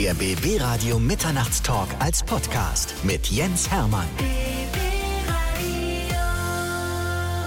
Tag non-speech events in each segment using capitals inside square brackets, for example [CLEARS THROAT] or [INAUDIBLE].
Der BB Radio Mitternachtstalk als Podcast mit Jens Hermann.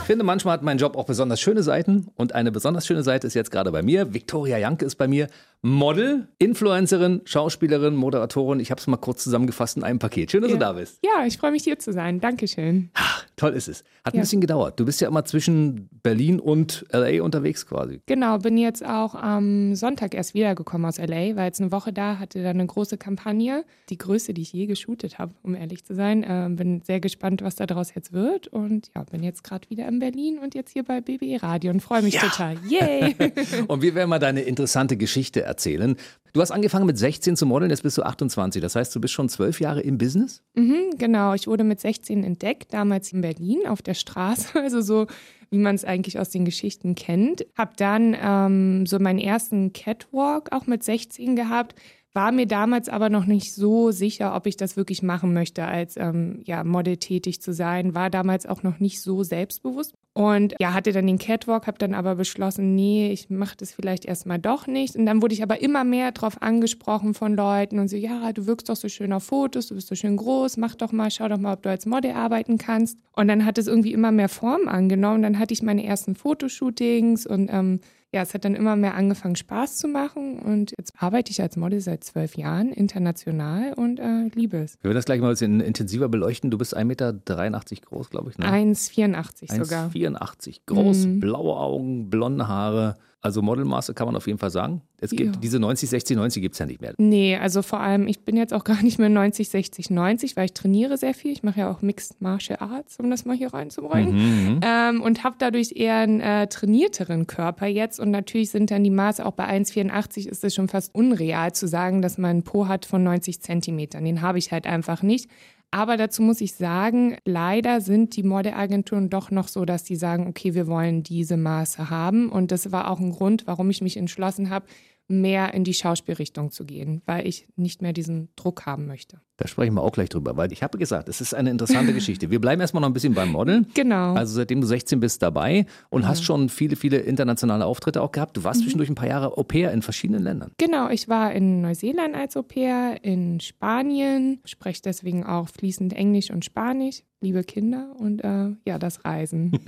Ich finde, manchmal hat mein Job auch besonders schöne Seiten und eine besonders schöne Seite ist jetzt gerade bei mir. Viktoria Janke ist bei mir. Model, Influencerin, Schauspielerin, Moderatorin. Ich habe es mal kurz zusammengefasst in einem Paket. Schön, dass ja. du da bist. Ja, ich freue mich hier zu sein. Dankeschön. Ach, toll ist es. Hat ein Ja. bisschen gedauert. Du bist ja immer zwischen Berlin und LA unterwegs quasi. Genau, bin jetzt auch am Sonntag erst wiedergekommen aus LA, war jetzt eine Woche da, hatte da eine große Kampagne, die größte, die ich je geshootet habe, um ehrlich zu sein. Ähm, bin sehr gespannt, was da daraus jetzt wird und ja, bin jetzt gerade wieder in Berlin und jetzt hier bei BBE Radio und freue mich Ja. total. Yay! [LAUGHS] Und wir werden mal deine interessante Geschichte erzählen. Du hast angefangen mit 16 zu modeln, jetzt bist du 28. Das heißt, du bist schon zwölf Jahre im Business? Mhm, genau, ich wurde mit 16 entdeckt, damals in Berlin auf der Straße, [LAUGHS] also so wie man es eigentlich aus den Geschichten kennt. Hab dann ähm, so meinen ersten Catwalk auch mit 16 gehabt, war mir damals aber noch nicht so sicher, ob ich das wirklich machen möchte, als ähm, ja, Model tätig zu sein. War damals auch noch nicht so selbstbewusst. Und ja, hatte dann den Catwalk, habe dann aber beschlossen, nee, ich mache das vielleicht erstmal doch nicht. Und dann wurde ich aber immer mehr drauf angesprochen von Leuten und so, ja, du wirkst doch so schön auf Fotos, du bist so schön groß, mach doch mal, schau doch mal, ob du als Model arbeiten kannst. Und dann hat es irgendwie immer mehr Form angenommen. Dann hatte ich meine ersten Fotoshootings und ähm, ja, es hat dann immer mehr angefangen, Spaß zu machen. Und jetzt arbeite ich als Model seit zwölf Jahren international und äh, liebe es. Wir werden das gleich mal ein bisschen intensiver beleuchten. Du bist 1,83 Meter groß, glaube ich. Ne? 1,84 sogar. 1,84 groß, Mhm. blaue Augen, blonde Haare. Also Modelmaße kann man auf jeden Fall sagen. Es gibt Ja. diese 90, 60, 90 gibt es ja nicht mehr. Nee, also vor allem, ich bin jetzt auch gar nicht mehr 90, 60, 90, weil ich trainiere sehr viel. Ich mache ja auch Mixed Martial Arts, um das mal hier reinzubringen. Mhm. Ähm, und habe dadurch eher einen äh, trainierteren Körper jetzt. Und natürlich sind dann die Maße auch bei 1,84 ist es schon fast unreal zu sagen, dass man einen Po hat von 90 Zentimetern. Den habe ich halt einfach nicht. Aber dazu muss ich sagen, leider sind die Modelagenturen doch noch so, dass die sagen, okay, wir wollen diese Maße haben. Und das war auch ein Grund, warum ich mich entschlossen habe, mehr in die Schauspielrichtung zu gehen, weil ich nicht mehr diesen Druck haben möchte. Da sprechen wir auch gleich drüber, weil ich habe gesagt, es ist eine interessante [LAUGHS] Geschichte. Wir bleiben erstmal noch ein bisschen beim Modeln. Genau. Also seitdem du 16 bist dabei und hast schon viele, viele internationale Auftritte auch gehabt. Du warst Mhm. zwischendurch ein paar Jahre Au pair in verschiedenen Ländern. Genau, ich war in Neuseeland als Au pair, in Spanien, spreche deswegen auch fließend Englisch und Spanisch, liebe Kinder und äh, ja, das Reisen.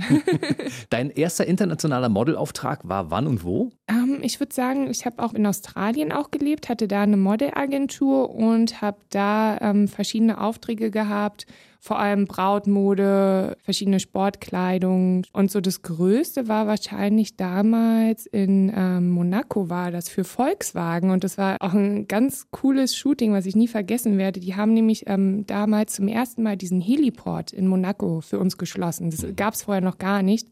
[LAUGHS] Dein erster internationaler Modelauftrag war wann und wo? ähm, ich würde sagen, ich habe auch in Australien auch gelebt, hatte da eine Modelagentur und habe da ähm, verschiedene Aufträge gehabt, vor allem Brautmode, verschiedene Sportkleidung und so das Größte war wahrscheinlich damals in ähm, Monaco war das für Volkswagen und das war auch ein ganz cooles Shooting, was ich nie vergessen werde. Die haben nämlich ähm, damals zum ersten Mal diesen Heliport in Monaco für uns geschlossen. Das gab es vorher noch gar nicht.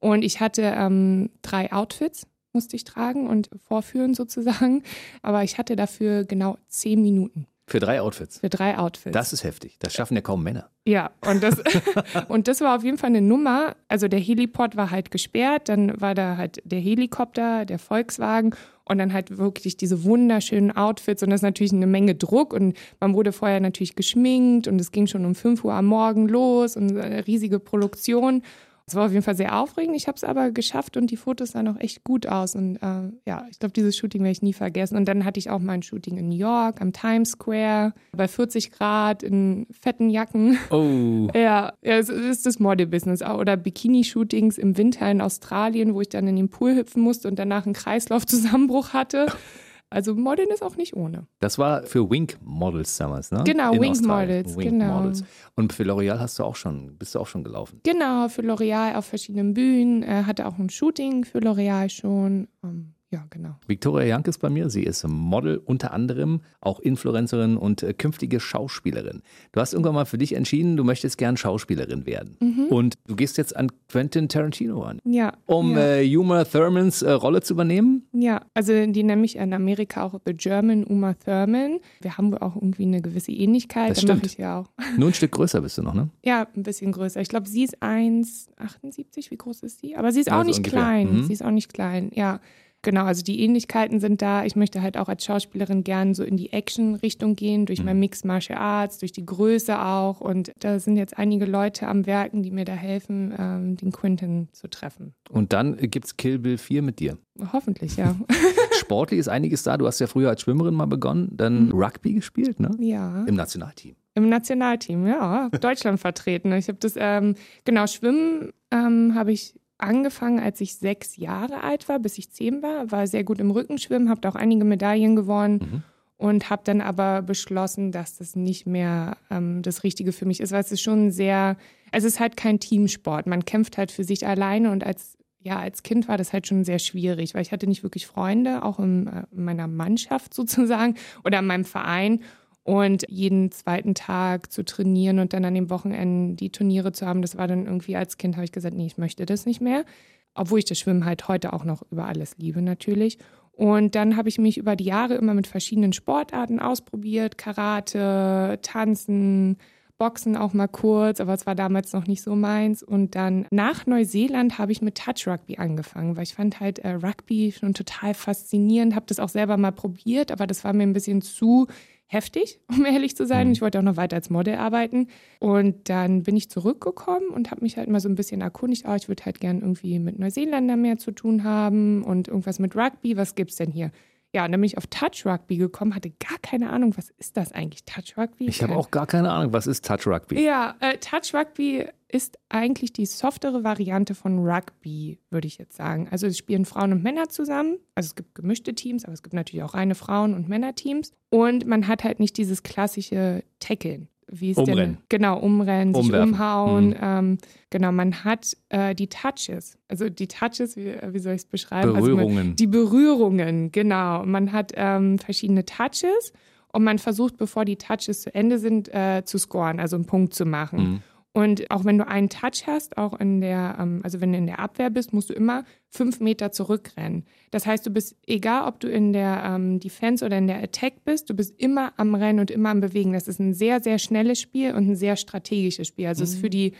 Und ich hatte ähm, drei Outfits, musste ich tragen und vorführen sozusagen. Aber ich hatte dafür genau zehn Minuten Für drei Outfits. für drei Outfits. Das ist heftig. Das schaffen ja kaum Männer. Ja, und das, [LAUGHS] [LAUGHS] und das war auf jeden Fall eine Nummer. Also der Heliport war halt gesperrt, dann war da halt der Helikopter, der Volkswagen und dann halt wirklich diese wunderschönen Outfits und das ist natürlich eine Menge Druck und man wurde vorher natürlich geschminkt und es ging schon um 5 Uhr am Morgen los und eine riesige Produktion. Es war auf jeden Fall sehr aufregend. Ich habe es aber geschafft und die Fotos sahen auch echt gut aus. Und äh, ja, ich glaube, dieses Shooting werde ich nie vergessen. Und dann hatte ich auch mal ein Shooting in New York, am Times Square, bei 40 Grad, in fetten Jacken. Oh. [LAUGHS] Ja, ja, es ist das Model-Business. Oder Bikini-Shootings im Winter in Australien, wo ich dann in den Pool hüpfen musste und danach einen Kreislaufzusammenbruch hatte. Also Modeln ist auch nicht ohne. Das war für Wink Models damals, ne? Genau, In Wink Australien. Models, Wink genau. Models. Und für L'Oreal hast du auch schon, bist du auch schon gelaufen. Genau, für L'Oreal auf verschiedenen Bühnen. Er hatte auch ein Shooting für L'Oreal schon. Ja, genau. Victoria Jank ist bei mir. Sie ist Model, unter anderem auch Influencerin und äh, künftige Schauspielerin. Du hast irgendwann mal für dich entschieden, du möchtest gern Schauspielerin werden. Und du gehst jetzt an Quentin Tarantino an, Ja. um Mhm. ja. äh, Uma Thurmans äh, Rolle zu übernehmen. Ja, also die nenne ich in Amerika auch The German Uma Thurman. Wir haben wohl auch irgendwie eine gewisse Ähnlichkeit. Das stimmt. ich ja auch. [LAUGHS] Nur ein Stück größer bist du noch, ne? Ja, ein bisschen größer. Ich glaube, sie ist 1,78. Wie groß ist sie? Aber sie ist auch Also nicht ungefähr. klein. Mhm. Sie ist auch nicht klein, ja. Genau, also die Ähnlichkeiten sind da. Ich möchte halt auch als Schauspielerin gern so in die Action-Richtung gehen, durch Mhm. mein Mixed Martial Arts, durch die Größe auch. Und da sind jetzt einige Leute am Werken, die mir da helfen, ähm, den Quentin zu treffen. Und dann gibt es Kill Bill 4 mit dir. Hoffentlich, ja. [LAUGHS] sportlich ist einiges da. Du hast ja früher als Schwimmerin mal begonnen, dann Mhm. Rugby gespielt, ne? Ja. Im Nationalteam. Im Nationalteam, ja. Deutschland vertreten. Ich habe das, ähm, genau, Schwimmen ähm, habe ich angefangen, als ich sechs Jahre alt war, bis ich zehn war. War sehr gut im Rückenschwimmen, habe auch einige Medaillen gewonnen. Mhm. Und habe dann aber beschlossen, dass das nicht mehr ähm, das Richtige für mich ist, weil es ist schon sehr, es ist halt kein Teamsport. Man kämpft halt für sich alleine und als, ja, als Kind war das halt schon sehr schwierig, weil ich hatte nicht wirklich Freunde, auch äh, in meiner Mannschaft [LAUGHS] sozusagen oder in meinem Verein. Und jeden zweiten Tag zu trainieren und dann an den Wochenenden die Turniere zu haben, das war dann irgendwie als Kind, habe ich gesagt, nee, ich möchte das nicht mehr. Obwohl ich das Schwimmen halt heute auch noch über alles liebe natürlich. Und dann habe ich mich über die Jahre immer mit verschiedenen Sportarten ausprobiert. Karate, Tanzen, Boxen auch mal kurz, aber es war damals noch nicht so meins. Und dann nach Neuseeland habe ich mit Touch Rugby angefangen, weil ich fand halt äh, Rugby schon total faszinierend, habe das auch selber mal probiert, aber das war mir ein bisschen zu heftig, [LAUGHS] um ehrlich zu sein. Ich wollte auch noch weiter als Model arbeiten. Und dann bin ich zurückgekommen und habe mich halt mal so ein bisschen erkundigt. Oh, ich würde halt gern irgendwie mit Neuseeländern mehr zu tun haben und irgendwas mit Rugby. Was gibt's denn hier? Ja, und dann bin ich auf Touch Rugby gekommen, hatte gar keine Ahnung, was ist das eigentlich, Touch Rugby? Ich habe auch gar keine Ahnung, was ist Touch Rugby? ja, äh, Touch Rugby ist eigentlich die softere Variante von Rugby, würde ich jetzt sagen. Also es spielen Frauen und Männer zusammen. Also es gibt gemischte Teams, aber es gibt natürlich auch reine Frauen- und Männerteams. Und man hat halt nicht dieses klassische Tackeln. Wie es Umrennen. denn genau umrennen, sich Umwerfen. umhauen. Mhm. Ähm, genau, man hat äh, die Touches. Also die Touches, wie, wie soll ich es beschreiben? Also man, Berührungen. die Berührungen, genau. Man hat ähm, verschiedene Touches und man versucht, bevor die Touches zu Ende sind, äh, zu scoren, also einen Punkt zu machen. Mhm. Und auch wenn du einen Touch hast, auch in der, ähm, also wenn du in der Abwehr bist, musst du immer fünf Meter zurückrennen. Das heißt, du bist, egal ob du in der ähm, Defense oder in der Attack bist, du bist immer am Rennen und immer am Bewegen. Das ist ein sehr, sehr schnelles Spiel und ein sehr strategisches Spiel. Also es ist für die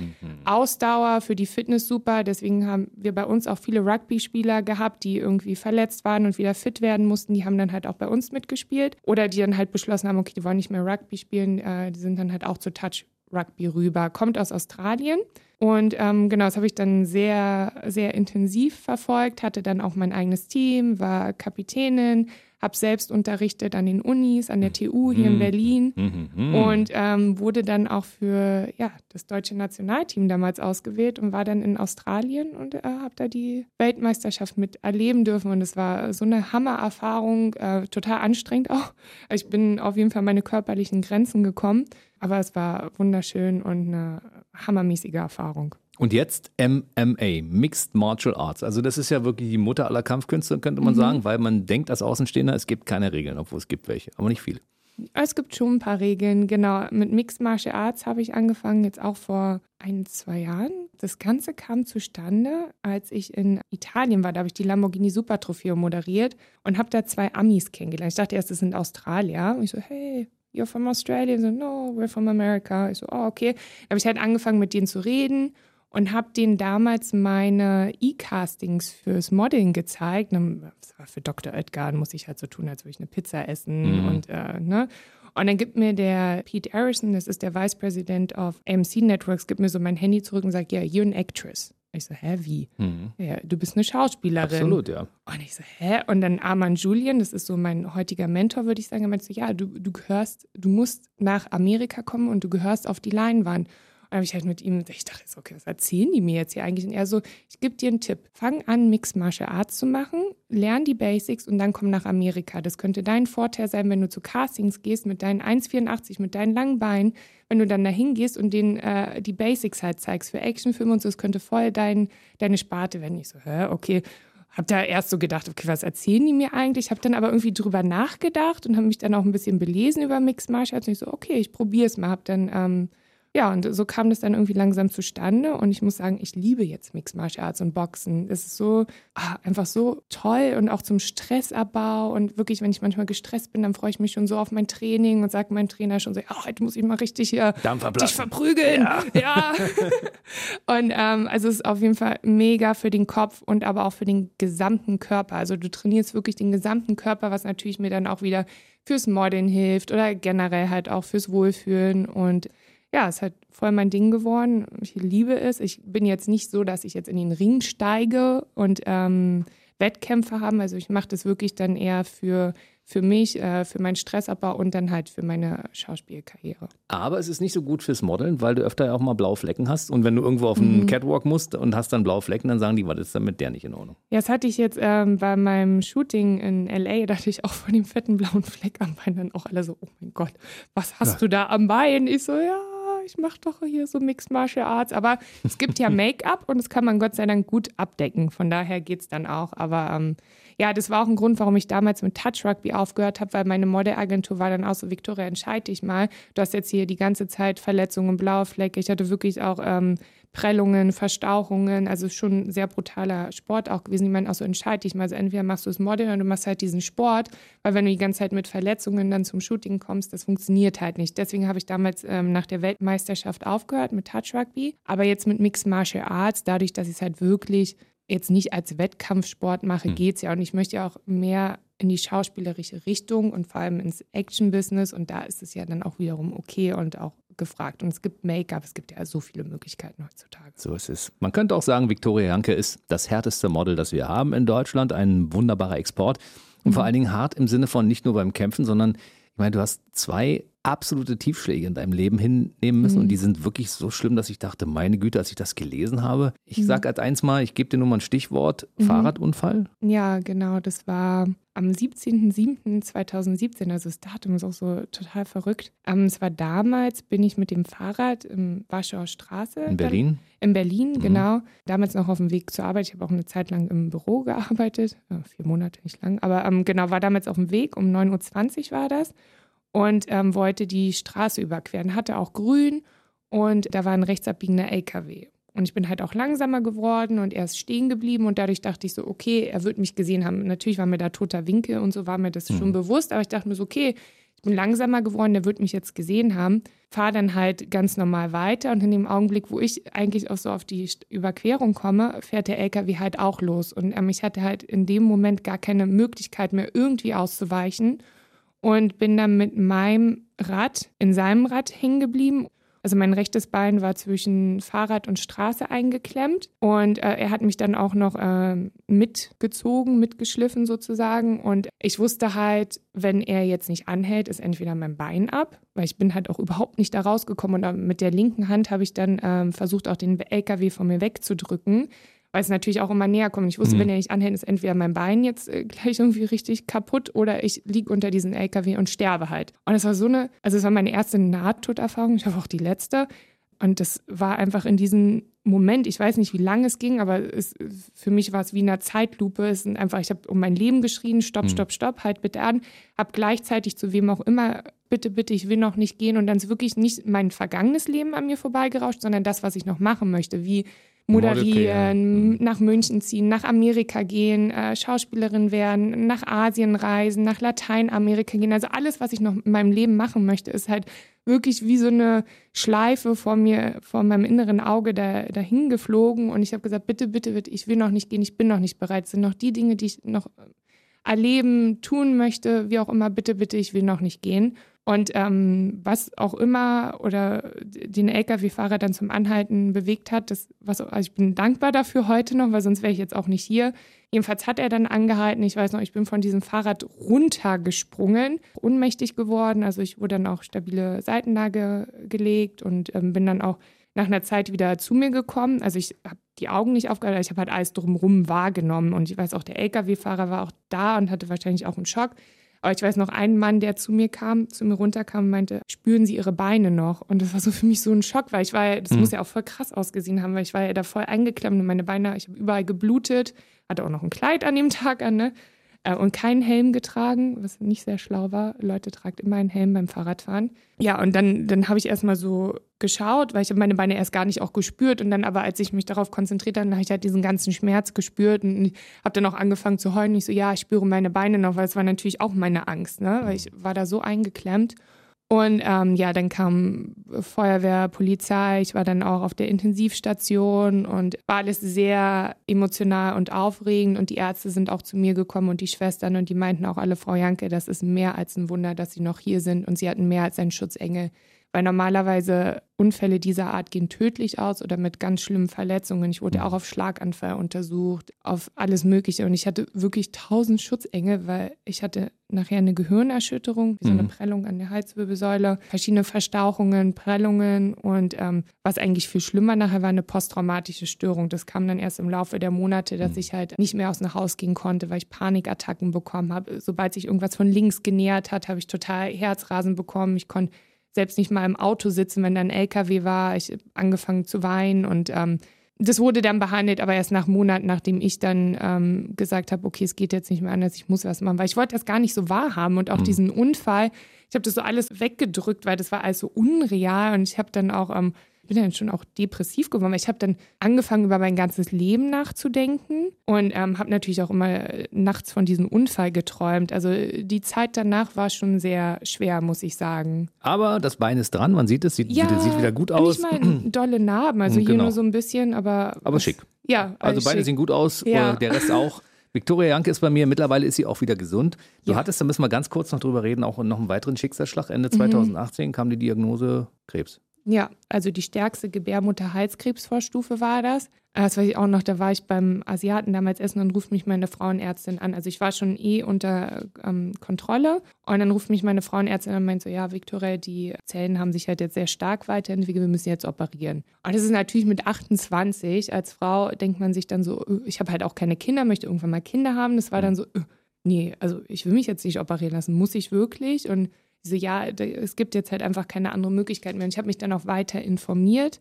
Ausdauer, für die Fitness super. Deswegen haben wir bei uns auch viele Rugby-Spieler gehabt, die irgendwie verletzt waren und wieder fit werden mussten. Die haben dann halt auch bei uns mitgespielt. Oder die dann halt beschlossen haben, okay, die wollen nicht mehr Rugby spielen. Äh, die sind dann halt auch zu Touch Rugby rüber. Kommt aus Australien. Und ähm, genau, das habe ich dann sehr, sehr intensiv verfolgt, hatte dann auch mein eigenes Team, war Kapitänin, habe selbst unterrichtet an den Unis, an der TU hier in Berlin Mhm. Mhm. und ähm, wurde dann auch für ja, das deutsche Nationalteam damals ausgewählt und war dann in Australien und äh, habe da die Weltmeisterschaft mit erleben dürfen. Und es war so eine Hammererfahrung, äh, total anstrengend auch. Also ich bin auf jeden Fall meine körperlichen Grenzen gekommen, aber es war wunderschön und eine hammermäßige Erfahrung. Und jetzt MMA, Mixed Martial Arts. Also das ist ja wirklich die Mutter aller Kampfkünste, könnte Mhm. man sagen, weil man denkt als Außenstehender, es gibt keine Regeln, obwohl es gibt welche, aber nicht viele. Es gibt schon ein paar Regeln, genau. Mit Mixed Martial Arts habe ich angefangen, jetzt auch vor ein, zwei Jahren. Das Ganze kam zustande, als ich in Italien war. Da habe ich die Lamborghini Super Trofeo moderiert und habe da zwei Amis kennengelernt. Ich dachte erst, das sind Australier. Und ich so, hey, you're from Australia? So, no, we're from America. Ich so, oh, okay. Da habe ich halt angefangen, mit denen zu reden und habe denen damals meine E-Castings fürs Modeln gezeigt. Ne, Das war für Dr. Oetker, muss ich halt so tun, als würde ich eine Pizza essen Mhm. und äh, ne. Und dann gibt mir der Pete Arison, das ist der Vice President of AMC Networks, gibt mir so mein Handy zurück und sagt, ja, you're an actress. Ich so, hä, wie? Ja, du bist eine Schauspielerin. Absolut, ja. Und ich so, hä? Und dann Arman Julian, das ist so mein heutiger Mentor, würde ich sagen, er meinte so, ja, du, du gehörst, du musst nach Amerika kommen und du gehörst auf die Leinwand. Dann habe ich halt mit ihm, ich dachte, okay, was erzählen die mir jetzt hier eigentlich? Und er so, ich gebe dir einen Tipp. Fang an, Mixed Martial Arts zu machen, lern die Basics und dann komm nach Amerika. Das könnte dein Vorteil sein, wenn du zu Castings gehst mit deinen 1,84, mit deinen langen Beinen, wenn du dann dahin gehst und denen äh, die Basics halt zeigst für Actionfilme und so, das könnte voll dein, deine Sparte werden. Ich so, hä, okay. Hab da erst so gedacht, okay, was erzählen die mir eigentlich? Hab dann aber irgendwie drüber nachgedacht und habe mich dann auch ein bisschen belesen über Mixed Martial Arts. Und ich so, okay, ich probiere es mal. Hab dann, ähm, ja, und so kam das dann irgendwie langsam zustande. Und ich muss sagen, ich liebe jetzt Mixed Martial Arts und Boxen. Es ist so, ah, einfach so toll und auch zum Stressabbau. Und wirklich, wenn ich manchmal gestresst bin, dann freue ich mich schon so auf mein Training und sage meinem Trainer schon so, ja, heute muss ich mal richtig hier dich verprügeln. Ja. [LAUGHS] und ähm, also es ist auf jeden Fall mega für den Kopf und aber auch für den gesamten Körper. Also du trainierst wirklich den gesamten Körper, was natürlich mir dann auch wieder fürs Modeln hilft oder generell halt auch fürs Wohlfühlen. Und ja, es ist halt voll mein Ding geworden. Ich liebe es. Ich bin jetzt nicht so, dass ich jetzt in den Ring steige und ähm, Wettkämpfe haben. Also ich mache das wirklich dann eher für für mich, äh, für meinen Stressabbau und dann halt für meine Schauspielkarriere. Aber es ist nicht so gut fürs Modeln, weil du öfter ja auch mal blaue Flecken hast. Und wenn du irgendwo auf einen mhm. Catwalk musst und hast dann blaue Flecken, dann sagen die, was ist denn mit der nicht in Ordnung? Ja, das hatte ich jetzt ähm, bei meinem Shooting in L.A., da hatte ich auch von dem fetten blauen Fleck am Bein dann auch alle so, oh mein Gott, was hast ja. du da am Bein? Ich so, ja, ich mache doch hier so Mixed Martial Arts. Aber es gibt ja [LAUGHS] Make-up und das kann man Gott sei Dank gut abdecken. Von daher geht es dann auch. Aber ähm, ja, das war auch ein Grund, warum ich damals mit Touch Rugby aufgehört habe, weil meine Modelagentur war dann auch so, Victoria, entscheide dich mal. Du hast jetzt hier die ganze Zeit Verletzungen, blaue Flecke. Ich hatte wirklich auch ähm, Prellungen, Verstauchungen, also schon ein sehr brutaler Sport auch gewesen. Ich meine, auch so entscheide dich mal. Also entweder machst du das Model oder du machst halt diesen Sport, weil wenn du die ganze Zeit mit Verletzungen dann zum Shooting kommst, das funktioniert halt nicht. Deswegen habe ich damals ähm, nach der Weltmeisterschaft aufgehört mit Touch Rugby, aber jetzt mit Mixed Martial Arts, dadurch, dass ich es halt wirklich jetzt nicht als Wettkampfsport mache, mhm. geht es ja. Und ich möchte ja auch mehr in die schauspielerische Richtung und vor allem ins Action-Business. Und da ist es ja dann auch wiederum okay und auch gefragt. Und es gibt Make-up, es gibt ja so viele Möglichkeiten heutzutage. So ist es. Man könnte auch sagen, Viktoria Janke ist das härteste Model, das wir haben in Deutschland. Ein wunderbarer Export. Und mhm. vor allen Dingen hart im Sinne von nicht nur beim Kämpfen, sondern meine, du hast zwei absolute Tiefschläge in deinem Leben hinnehmen müssen. Mhm. Und die sind wirklich so schlimm, dass ich dachte, meine Güte, als ich das gelesen habe. Ich mhm. sage als eins mal, ich gebe dir nur mal ein Stichwort: mhm. Fahrradunfall. Ja, genau. Das war am 17.07.2017. Also das Datum ist auch so total verrückt. Ähm, es war damals, bin ich mit dem Fahrrad im Warschauer Straße. In Berlin? in Berlin, mhm. genau. Damals noch auf dem Weg zur Arbeit. Ich habe auch eine Zeit lang im Büro gearbeitet. Ja, vier Monate, nicht lang. Aber ähm, genau, war damals auf dem Weg. Um 9.20 Uhr war das und ähm, wollte die Straße überqueren. Hatte auch grün und da war ein rechtsabbiegender LKW. Und ich bin halt auch langsamer geworden und er ist stehen geblieben und dadurch dachte ich so, okay, er wird mich gesehen haben. Natürlich war mir da toter Winkel und so war mir das mhm. schon bewusst, aber ich dachte mir so, okay, ich bin langsamer geworden, der wird mich jetzt gesehen haben. Fahre dann halt ganz normal weiter und in dem Augenblick, wo ich eigentlich auch so auf die Überquerung komme, fährt der LKW halt auch los. Und ähm, ich hatte halt in dem Moment gar keine Möglichkeit mehr irgendwie auszuweichen und bin dann mit meinem Rad in seinem Rad hängen geblieben. Also mein rechtes Bein war zwischen Fahrrad und Straße eingeklemmt und äh, er hat mich dann auch noch äh, mitgezogen, mitgeschliffen sozusagen. Und ich wusste halt, wenn er jetzt nicht anhält, ist entweder mein Bein ab, weil ich bin halt auch überhaupt nicht da rausgekommen. Und mit der linken Hand habe ich dann äh, versucht, auch den LKW von mir wegzudrücken weil es natürlich auch immer näher kommt. Ich wusste, mhm. wenn er nicht anhält, ist entweder mein Bein jetzt äh, [LAUGHS] gleich irgendwie richtig kaputt oder ich liege unter diesem LKW und sterbe halt. Und es war so eine, also es war meine erste Nahtoderfahrung, ich hoffe auch die letzte. Und das war einfach in diesem Moment, ich weiß nicht, wie lange es ging, aber es, für mich war es wie in einer Zeitlupe. Es sind einfach, ich habe um mein Leben geschrien, stopp, mhm. stopp, stopp, halt bitte an. Habe gleichzeitig zu wem auch immer, bitte, bitte, ich will noch nicht gehen. Und dann ist wirklich nicht mein vergangenes Leben an mir vorbeigerauscht, sondern das, was ich noch machen möchte. Wie moderieren, mhm. nach München ziehen, nach Amerika gehen, äh, Schauspielerin werden, nach Asien reisen, nach Lateinamerika gehen. Also alles, was ich noch in meinem Leben machen möchte, ist halt wirklich wie so eine Schleife vor mir, vor meinem inneren Auge da, dahin geflogen. Und ich habe gesagt, bitte, bitte, bitte, ich will noch nicht gehen, ich bin noch nicht bereit. Es sind noch die Dinge, die ich noch erleben, tun möchte, wie auch immer, bitte, bitte, ich will noch nicht gehen. Und ähm, was auch immer oder den Lkw-Fahrer dann zum Anhalten bewegt hat, das, was, also ich bin dankbar dafür heute noch, weil sonst wäre ich jetzt auch nicht hier. Jedenfalls hat er dann angehalten. Ich weiß noch, ich bin von diesem Fahrrad runtergesprungen, ohnmächtig geworden. Also ich wurde dann auch stabile Seitenlage gelegt und ähm, bin dann auch nach einer Zeit wieder zu mir gekommen. Also ich habe die Augen nicht aufgehört, ich habe halt alles drumherum wahrgenommen. Und ich weiß auch, der Lkw-Fahrer war auch da und hatte wahrscheinlich auch einen Schock. Aber ich weiß noch einen Mann, der zu mir kam, zu mir runterkam und meinte, spüren Sie Ihre Beine noch? Und das war so für mich so ein Schock, weil ich war, das mhm. muss ja auch voll krass ausgesehen haben, weil ich war ja da voll eingeklemmt und meine Beine, ich habe überall geblutet, hatte auch noch ein Kleid an dem Tag an, ne? Äh, und keinen Helm getragen, was nicht sehr schlau war. Leute, tragt immer einen Helm beim Fahrradfahren. Ja, und dann, dann habe ich erstmal so geschaut, weil ich habe meine Beine erst gar nicht auch gespürt. Und dann aber, als ich mich darauf konzentriert habe, habe ich halt diesen ganzen Schmerz gespürt und habe dann auch angefangen zu heulen. Ich so, ja, ich spüre meine Beine noch, weil es war natürlich auch meine Angst, ne? weil ich war da so eingeklemmt. Und ähm, ja, dann kam Feuerwehr, Polizei. Ich war dann auch auf der Intensivstation und war alles sehr emotional und aufregend. Und die Ärzte sind auch zu mir gekommen und die Schwestern und die meinten auch alle, Frau Janke, das ist mehr als ein Wunder, dass Sie noch hier sind. Und Sie hatten mehr als einen Schutzengel, weil normalerweise Unfälle dieser Art gehen tödlich aus oder mit ganz schlimmen Verletzungen. Ich wurde Mhm. auch auf Schlaganfall untersucht, auf alles Mögliche. Und ich hatte wirklich tausend Schutzengel, weil ich hatte nachher eine Gehirnerschütterung, wie so eine Mhm. Prellung an der Halswirbelsäule, verschiedene Verstauchungen, Prellungen und ähm, was eigentlich viel schlimmer nachher war, eine posttraumatische Störung. Das kam dann erst im Laufe der Monate, dass ich halt nicht mehr aus dem Haus gehen konnte, weil ich Panikattacken bekommen habe. Sobald sich irgendwas von links genähert hat, habe ich total Herzrasen bekommen. Ich konnte selbst nicht mal im Auto sitzen, wenn da ein LKW war. Ich habe angefangen zu weinen und ähm, das wurde dann behandelt, aber erst nach Monaten, nachdem ich dann ähm, gesagt habe, okay, es geht jetzt nicht mehr anders, ich muss was machen, weil ich wollte das gar nicht so wahrhaben und auch diesen Unfall, ich habe das so alles weggedrückt, weil das war alles so unreal und ich habe dann auch, ähm, ich bin dann schon auch depressiv geworden, weil ich habe dann angefangen, über mein ganzes Leben nachzudenken und ähm, habe natürlich auch immer äh, nachts von diesem Unfall geträumt. Also äh, die Zeit danach war schon sehr schwer, muss ich sagen. Aber das Bein ist dran, man sieht es, sieht, Ja, sieht wieder gut aus. Nicht [CLEARS THROAT] mal dolle Narben, also hier Genau. nur so ein bisschen, aber. Aber schick. Ja, Also beide schick. sehen gut aus, Ja. äh, der Rest auch. Viktoria Janke ist bei mir, mittlerweile ist sie auch wieder gesund. Du Ja. hattest, da müssen wir ganz kurz noch drüber reden, auch noch einen weiteren Schicksalsschlag. Ende Mhm. 2018 kam die Diagnose Krebs. Ja, also die stärkste Gebärmutter-Halskrebsvorstufe war das. Äh, Das weiß ich auch noch, da war ich beim Asiaten damals essen und ruft mich meine Frauenärztin an. Also ich war schon eh unter ähm, Kontrolle und dann ruft mich meine Frauenärztin an und meint so, ja, Viktoria, die Zellen haben sich halt jetzt sehr stark weiterentwickelt, wir müssen jetzt operieren. Und das ist natürlich mit 28, als Frau denkt man sich dann so, äh, ich habe halt auch keine Kinder, möchte irgendwann mal Kinder haben. Das war dann so, äh, nee, also ich will mich jetzt nicht operieren lassen, muss ich wirklich? Und so, ja, es gibt jetzt halt einfach keine andere Möglichkeit mehr. Und ich habe mich dann auch weiter informiert.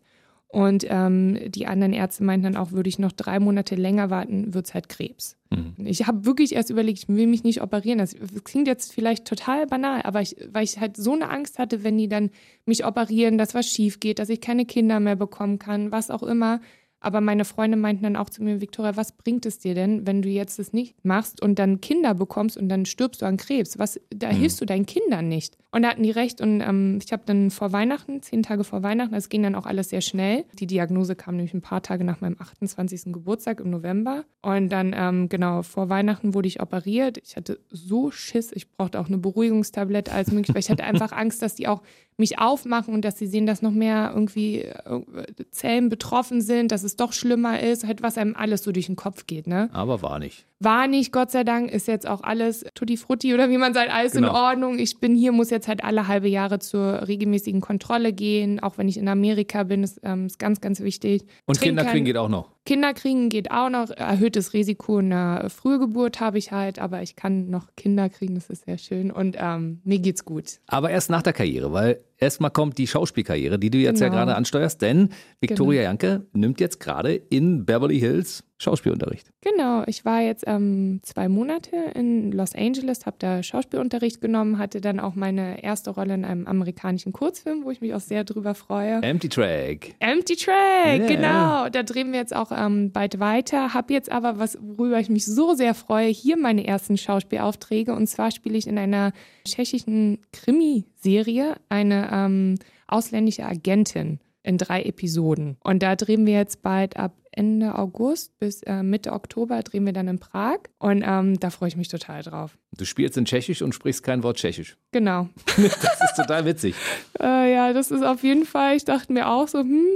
Und ähm, die anderen Ärzte meinten dann auch, würde ich noch drei Monate länger warten, wird es halt Krebs. Mhm. Ich habe wirklich erst überlegt, ich will mich nicht operieren. Das klingt jetzt vielleicht total banal, aber ich, weil ich halt so eine Angst hatte, wenn die dann mich operieren, dass was schief geht, dass ich keine Kinder mehr bekommen kann, was auch immer. Aber meine Freunde meinten dann auch zu mir, Victoria, was bringt es dir denn, wenn du jetzt das nicht machst und dann Kinder bekommst und dann stirbst du an Krebs? Was, da hilfst du deinen Kindern nicht. Und da hatten die recht. Und ähm, ich habe dann vor Weihnachten, zehn Tage vor Weihnachten, das ging dann auch alles sehr schnell. Die Diagnose kam nämlich ein paar Tage nach meinem 28. Geburtstag im November. Und dann, ähm, genau, vor Weihnachten wurde ich operiert. Ich hatte so Schiss, ich brauchte auch eine Beruhigungstablette als möglich, weil ich hatte einfach Angst, dass die auch mich aufmachen und dass sie sehen, dass noch mehr irgendwie äh, Zellen betroffen sind, dass es doch schlimmer ist, halt was einem alles so durch den Kopf geht, ne? Aber war nicht. War nicht, Gott sei Dank, ist jetzt auch alles tutti frutti oder wie man sagt, alles in Genau. Ordnung. Ich bin hier, muss jetzt halt alle halbe Jahre zur regelmäßigen Kontrolle gehen, auch wenn ich in Amerika bin, ist, ähm, ist ganz, ganz wichtig. Und Trink Kinder kein- kriegen geht auch noch. Kinder kriegen geht auch noch. Erhöhtes Risiko einer Frühgeburt habe ich halt, aber ich kann noch Kinder kriegen, das ist sehr schön. Und ähm, mir geht's gut. Aber erst nach der Karriere, weil erstmal kommt die Schauspielkarriere, die du jetzt ja Genau. gerade ansteuerst, denn Victoria Janke nimmt jetzt gerade in Beverly Hills Schauspielunterricht. Genau, ich war jetzt ähm, zwei Monate in Los Angeles, habe da Schauspielunterricht genommen, hatte dann auch meine erste Rolle in einem amerikanischen Kurzfilm, wo ich mich auch sehr drüber freue. Empty Track. Empty Track, Ja. genau. Da drehen wir jetzt auch ähm, bald weiter. Hab jetzt aber was, worüber ich mich so sehr freue, hier meine ersten Schauspielaufträge. Und zwar spiele ich in einer tschechischen Krimiserie eine ähm, ausländische Agentin in drei Episoden. Und da drehen wir jetzt bald ab Ende August bis äh, Mitte Oktober drehen wir dann in Prag. Und ähm, da freue ich mich total drauf. Du spielst in Tschechisch und sprichst kein Wort Tschechisch. [LAUGHS] Genau. Das ist total witzig. Äh, ja, das ist auf jeden Fall, ich dachte mir auch so, hm.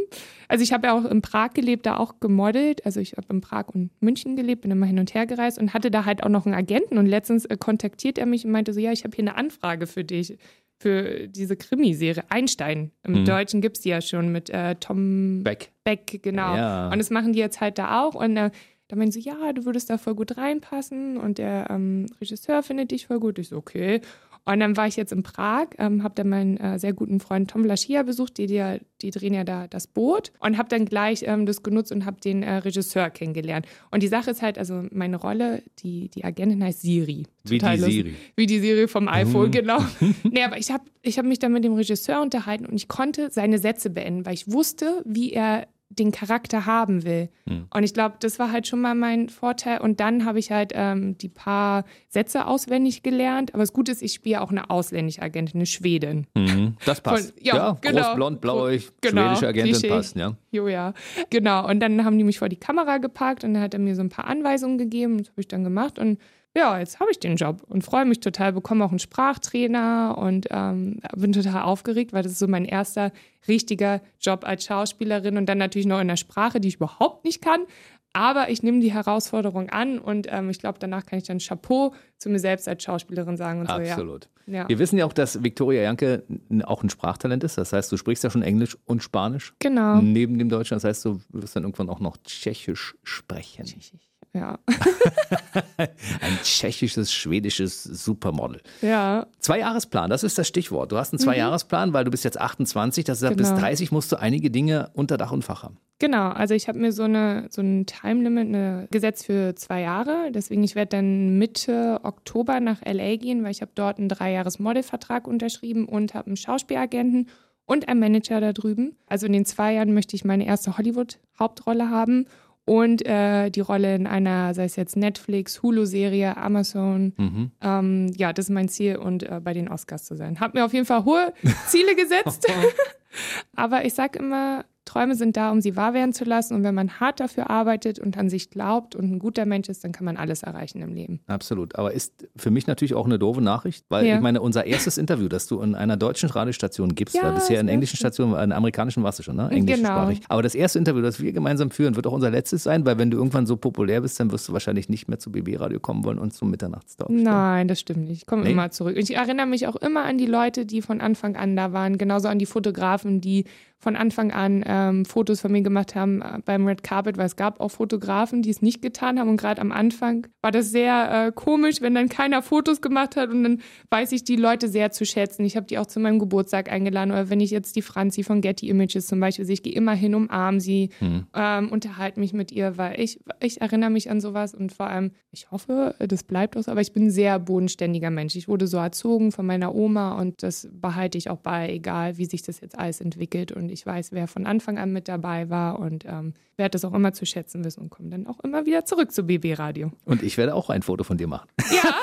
Also ich habe ja auch in Prag gelebt, da auch gemodelt. Also ich habe in Prag und München gelebt, bin immer hin und her gereist und hatte da halt auch noch einen Agenten. Und letztens äh, kontaktiert er mich und meinte so, ja, ich habe hier eine Anfrage für dich, für diese Krimiserie. Einstein. Im Mhm. Deutschen gibt es die ja schon mit äh, Tom Beck. Beck, genau. Ja. Und das machen die jetzt halt da auch. Und äh, da meinen sie, ja, du würdest da voll gut reinpassen und der ähm, Regisseur findet dich voll gut. Ich so, okay. Und dann war ich jetzt in Prag, ähm, habe dann meinen äh, sehr guten Freund Tom Laschia besucht, die, die, ja- die drehen ja da das Boot und habe dann gleich ähm, das genutzt und habe den äh, Regisseur kennengelernt. Und die Sache ist halt, also meine Rolle, die, die Agentin heißt Siri. Wie Total die lustig. Siri. Wie die Serie vom iPhone, genau. [LAUGHS] nee, aber ich habe ich hab mich dann mit dem Regisseur unterhalten und ich konnte seine Sätze beenden, weil ich wusste, wie er den Charakter haben will. Und ich glaube, das war halt schon mal mein Vorteil. Und dann habe ich halt ähm, die paar Sätze auswendig gelernt. Aber das Gute ist, ich spiele auch eine ausländische Agentin, eine Schwedin. Mhm. Das passt. Von- ja, genau. groß, blond, blauäugig, Genau, schwedische Agentin Klischee. passt, ja. Jo, ja. Genau. Und dann haben die mich vor die Kamera gepackt und dann hat er mir so ein paar Anweisungen gegeben. Das habe ich dann gemacht. Und ja, jetzt habe ich den Job und freue mich total, bekomme auch einen Sprachtrainer und ähm, bin total aufgeregt, weil das ist so mein erster richtiger Job als Schauspielerin und dann natürlich noch in der Sprache, die ich überhaupt nicht kann. Aber ich nehme die Herausforderung an und ähm, ich glaube, danach kann ich dann Chapeau zu mir selbst als Schauspielerin sagen. Und Absolut. So, ja. Wir wissen ja auch, dass Victoria Janke auch ein Sprachtalent ist. Das heißt, du sprichst ja schon Englisch und Spanisch. Genau. Neben dem Deutschen. Das heißt, du wirst dann irgendwann auch noch Tschechisch sprechen. Tschechisch. Ja. [LAUGHS] ein tschechisches, schwedisches Supermodel. Ja. Zwei-Jahresplan, das ist das Stichwort. Du hast einen Zwei-Jahresplan, weil du bist jetzt 28, das heißt, genau. bis 30 musst du einige Dinge unter Dach und Fach haben. Genau, also ich habe mir so, eine, so ein Time-Limit eine, gesetzt für zwei Jahre. Deswegen, ich werde dann Mitte Oktober nach L.A. gehen, weil ich habe dort einen Drei-Jahres-Modelvertrag unterschrieben und habe einen Schauspielagenten und einen Manager da drüben. Also in den zwei Jahren möchte ich meine erste Hollywood-Hauptrolle haben und äh, die Rolle in einer, sei es jetzt Netflix, Hulu-Serie, Amazon. Mhm. Ähm, ja, das ist mein Ziel und äh, bei den Oscars zu sein. Hab mir auf jeden Fall hohe Ziele gesetzt. [LAUGHS] Aber ich sag immer, Träume sind da, um sie wahr werden zu lassen. Und wenn man hart dafür arbeitet und an sich glaubt und ein guter Mensch ist, dann kann man alles erreichen im Leben. Absolut. Aber ist für mich natürlich auch eine doofe Nachricht, weil ja. ich meine, unser erstes Interview, das du in einer deutschen Radiostation gibst, ja, weil bisher in englischen Stationen, in amerikanischen warst du schon, ne? Englischsprachig. Genau. Aber das erste Interview, das wir gemeinsam führen, wird auch unser letztes sein, weil wenn du irgendwann so populär bist, dann wirst du wahrscheinlich nicht mehr zu BB-Radio kommen wollen und zum Mitternachtstalk. Nein, das stimmt nicht. Ich komme nee? immer zurück. Und ich erinnere mich auch immer an die Leute, die von Anfang an da waren, genauso an die Fotografen, die von Anfang an ähm, Fotos von mir gemacht haben äh, beim Red Carpet, weil es gab auch Fotografen, die es nicht getan haben. Und gerade am Anfang war das sehr äh, komisch, wenn dann keiner Fotos gemacht hat. Und dann weiß ich die Leute sehr zu schätzen. Ich habe die auch zu meinem Geburtstag eingeladen. Oder wenn ich jetzt die Franzi von Getty Images zum Beispiel sehe, ich gehe immer hin, umarme sie, mhm. ähm, unterhalte mich mit ihr, weil ich, ich erinnere mich an sowas. Und vor allem, ich hoffe, das bleibt auch so. Aber ich bin ein sehr bodenständiger Mensch. Ich wurde so erzogen von meiner Oma und das behalte ich auch bei, egal wie sich das jetzt alles entwickelt. Und und ich weiß, wer von Anfang an mit dabei war und ähm, werde das auch immer zu schätzen wissen und komme dann auch immer wieder zurück zu BB Radio. Und ich werde auch ein Foto von dir machen. Ja.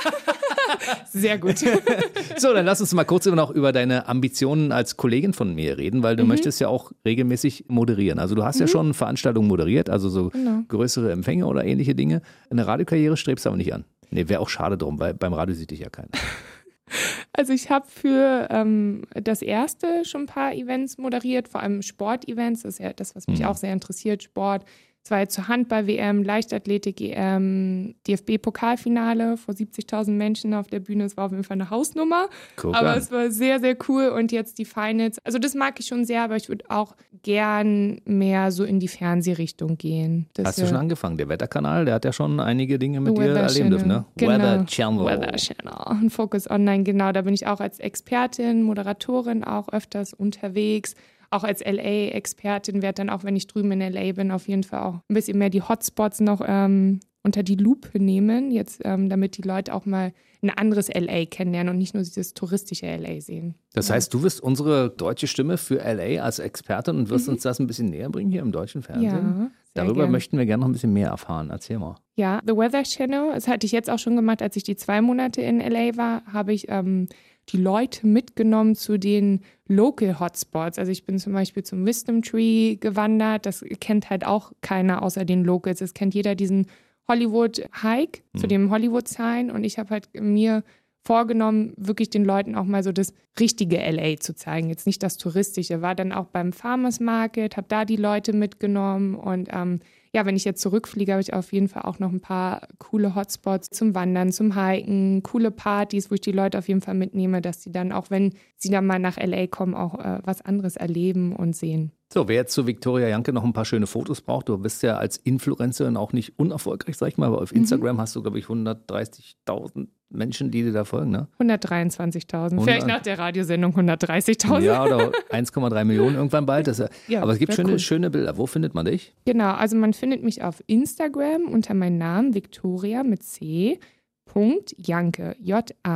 [LAUGHS] Sehr gut. [LAUGHS] so, dann lass uns mal kurz noch über deine Ambitionen als Kollegin von mir reden, weil du mhm. möchtest ja auch regelmäßig moderieren. Also du hast mhm. ja schon Veranstaltungen moderiert, also so genau. größere Empfänge oder ähnliche Dinge. Eine Radiokarriere strebst du aber nicht an. Nee, wäre auch schade drum, weil beim Radio sieht dich ja keiner. [LAUGHS] Also ich habe für ähm, das erste schon ein paar Events moderiert, vor allem Sportevents. Das ist ja das, was mich mhm. auch sehr interessiert, Sport. Es war jetzt zur Handball-WM, Leichtathletik-EM, DFB-Pokalfinale vor 70.000 Menschen auf der Bühne. Es war auf jeden Fall eine Hausnummer. Guck aber an. es war sehr, sehr cool. Und jetzt die Finals. Also das mag ich schon sehr, aber ich würde auch gern mehr so in die Fernsehrichtung gehen. Hast du schon angefangen? Der Wetterkanal, der hat ja schon einige Dinge mit Weather dir erleben Channel. dürfen, ne? Genau. Weather Channel. Weather Channel. Und Focus Online, genau. Da bin ich auch als Expertin, Moderatorin auch öfters unterwegs auch als LA-Expertin werde dann auch, wenn ich drüben in LA bin, auf jeden Fall auch ein bisschen mehr die Hotspots noch ähm, unter die Lupe nehmen, jetzt ähm, damit die Leute auch mal ein anderes LA kennenlernen und nicht nur dieses touristische LA sehen. Das ja. heißt, du wirst unsere deutsche Stimme für LA als Expertin und wirst mhm. uns das ein bisschen näher bringen hier im deutschen Fernsehen. Ja, Darüber gern. möchten wir gerne noch ein bisschen mehr erfahren. Erzähl mal. Ja, The Weather Channel, das hatte ich jetzt auch schon gemacht, als ich die zwei Monate in LA war, habe ich ähm, die Leute mitgenommen zu den Local Hotspots. Also ich bin zum Beispiel zum Wisdom Tree gewandert. Das kennt halt auch keiner außer den Locals. Es kennt jeder diesen Hollywood Hike mhm. zu dem Hollywood Sign. Und ich habe halt mir vorgenommen, wirklich den Leuten auch mal so das richtige LA zu zeigen. Jetzt nicht das touristische. War dann auch beim Farmers Market, habe da die Leute mitgenommen und ähm, ja, wenn ich jetzt zurückfliege, habe ich auf jeden Fall auch noch ein paar coole Hotspots zum Wandern, zum Hiken, coole Partys, wo ich die Leute auf jeden Fall mitnehme, dass sie dann, auch wenn sie dann mal nach LA kommen, auch äh, was anderes erleben und sehen. So, wer jetzt zu Victoria Janke noch ein paar schöne Fotos braucht, du bist ja als Influencerin auch nicht unerfolgreich, sag ich mal, aber auf mhm. Instagram mhm. hast du, glaube ich, 130.000 Menschen, die dir da folgen, ne? 123.000. Vielleicht nach der Radiosendung 130.000. Ja, oder [LAUGHS] 1,3 Millionen irgendwann bald. Das, [LAUGHS] ja, aber es gibt schöne, cool. schöne Bilder. Wo findet man dich? Genau, also man findet mich auf Instagram unter meinem Namen Victoria mit C. Punkt Janke. J-A-N-C-K-E.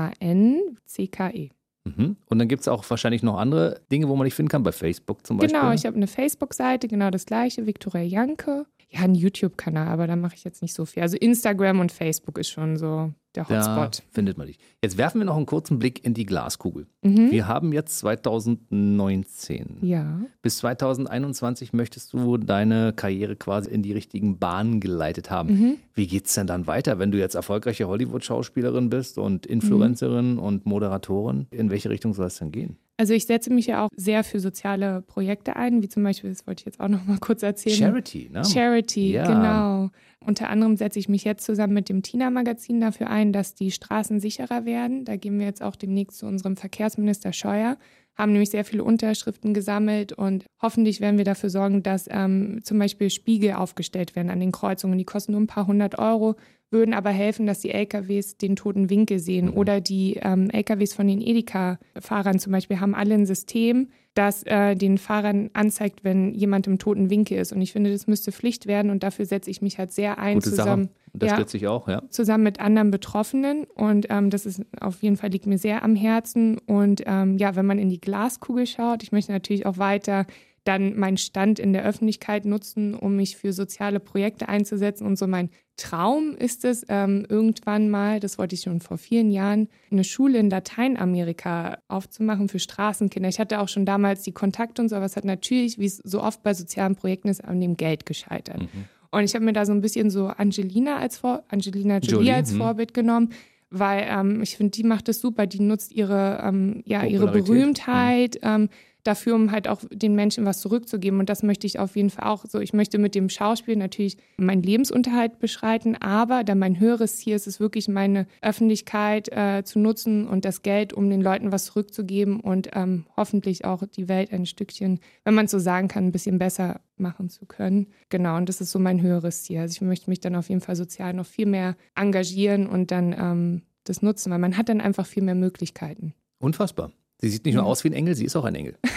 Mhm. Und dann gibt es auch wahrscheinlich noch andere Dinge, wo man dich finden kann, bei Facebook zum Beispiel. Genau, ich habe eine Facebook-Seite, genau das gleiche, Victoria Janke. Ja, einen YouTube-Kanal, aber da mache ich jetzt nicht so viel. Also Instagram und Facebook ist schon so der Da Hotspot. findet man dich. Jetzt werfen wir noch einen kurzen Blick in die Glaskugel. Mhm. Wir haben jetzt 2019. Ja. Bis 2021 möchtest du deine Karriere quasi in die richtigen Bahnen geleitet haben. Mhm. Wie geht's denn dann weiter, wenn du jetzt erfolgreiche Hollywood-Schauspielerin bist und Influencerin und Moderatorin? In welche Richtung soll es denn gehen? Also ich setze mich ja auch sehr für soziale Projekte ein, wie zum Beispiel, das wollte ich jetzt auch noch mal kurz erzählen. Charity, ne? Charity, Ja. genau. Unter anderem setze ich mich jetzt zusammen mit dem Tina-Magazin dafür ein, dass die Straßen sicherer werden. Da gehen wir jetzt auch demnächst zu unserem Verkehrsminister Scheuer, haben nämlich sehr viele Unterschriften gesammelt und hoffentlich werden wir dafür sorgen, dass ähm, zum Beispiel Spiegel aufgestellt werden an den Kreuzungen. Die kosten nur ein paar hundert Euro, würden aber helfen, dass die LKWs den toten Winkel sehen. Oder die ähm, LKWs von den Edeka-Fahrern zum Beispiel haben alle ein System, das äh, den Fahrern anzeigt, wenn jemand im toten Winkel ist. Und ich finde, das müsste Pflicht werden und dafür setze ich mich halt sehr ein Gute zusammen. Sache. Unterstütze ich auch, ja. Zusammen mit anderen Betroffenen und ähm, das ist auf jeden Fall liegt mir sehr am Herzen. Und ähm, ja, wenn man in die Glaskugel schaut, ich möchte natürlich auch weiter dann meinen Stand in der Öffentlichkeit nutzen, um mich für soziale Projekte einzusetzen. Und so mein Traum ist es, ähm, irgendwann mal, das wollte ich schon vor vielen Jahren, eine Schule in Lateinamerika aufzumachen für Straßenkinder. Ich hatte auch schon damals die Kontakte und so, aber es hat natürlich, wie es so oft bei sozialen Projekten ist, an dem Geld gescheitert. Und ich habe mir da so ein bisschen so Angelina als Vor Angelina Jolie, Jolie, als hm. Vorbild genommen, weil ähm, ich finde, die macht das super. Die nutzt ihre, ähm, ja, ihre Berühmtheit ähm, dafür, um halt auch den Menschen was zurückzugeben. Und das möchte ich auf jeden Fall auch so. Ich möchte mit dem Schauspiel natürlich meinen Lebensunterhalt beschreiten, aber dann mein höheres Ziel ist es wirklich, meine Öffentlichkeit äh, zu nutzen und das Geld, um den Leuten was zurückzugeben und ähm, hoffentlich auch die Welt ein Stückchen, wenn man es so sagen kann, ein bisschen besser machen zu können. Genau, und das ist so mein höheres Ziel. Also ich möchte mich dann auf jeden Fall sozial noch viel mehr engagieren und dann ähm, das nutzen, weil man hat dann einfach viel mehr Möglichkeiten. Unfassbar. Sie sieht nicht nur Ja. aus wie ein Engel, sie ist auch ein Engel. [LAUGHS]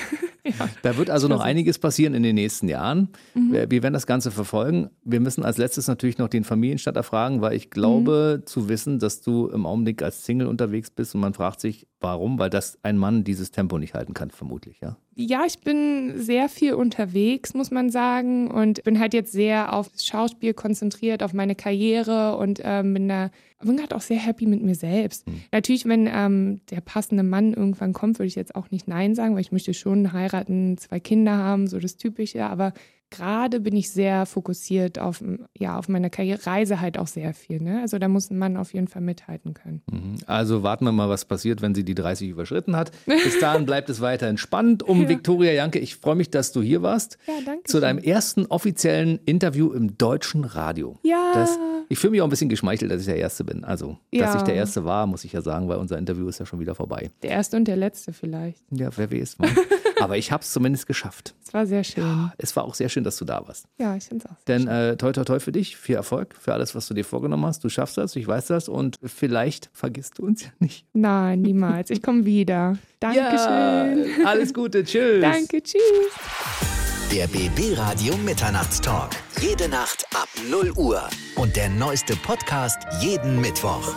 Ja. Da wird also noch einiges passieren in den nächsten Jahren. Mhm. Wir, wir werden das Ganze verfolgen. Wir müssen als letztes natürlich noch den Familienstand erfragen, weil ich glaube Mhm. zu wissen, dass du im Augenblick als Single unterwegs bist und man fragt sich, warum? Weil das ein Mann dieses Tempo nicht halten kann, vermutlich, ja. Ja, ich bin sehr viel unterwegs, muss man sagen, und bin halt jetzt sehr auf das Schauspiel konzentriert, auf meine Karriere und ähm, bin da bin gerade auch sehr happy mit mir selbst. Mhm. Natürlich, wenn ähm, der passende Mann irgendwann kommt, würde ich jetzt auch nicht Nein sagen, weil ich möchte schon heiraten, zwei Kinder haben, so das Typische, aber gerade bin ich sehr fokussiert auf, ja, auf meine Karriere, reise halt auch sehr viel. Ne? Also da muss ein Mann auf jeden Fall mithalten können. Mhm. Also warten wir mal, was passiert, wenn sie die 30 überschritten hat. Bis dahin bleibt es weiter entspannt. Um [LAUGHS] Ja. Viktoria Janke, ich freue mich, dass du hier warst. Ja, danke. Zu deinem ersten offiziellen Interview im deutschen Radio. Ja. Das, ich fühle mich auch ein bisschen geschmeichelt, dass ich der Erste bin. Also, dass Ja. ich der Erste war, muss ich ja sagen, weil unser Interview ist ja schon wieder vorbei. Der erste und der letzte vielleicht. Ja, wer weiß. Man. [LAUGHS] Aber ich habe es zumindest geschafft. Es war sehr schön. Es war auch sehr schön, dass du da warst. Ja, ich finde es auch sehr Denn äh, toi, toi, toi für dich, viel Erfolg für alles, was du dir vorgenommen hast. Du schaffst das, ich weiß das und vielleicht vergisst du uns ja nicht. Nein, niemals. Ich komme wieder. Dankeschön. Ja, alles Gute, [LAUGHS] tschüss. Danke, tschüss. Der BB Radio Mitternachtstalk. Jede Nacht ab 0 Uhr. Und der neueste Podcast jeden Mittwoch.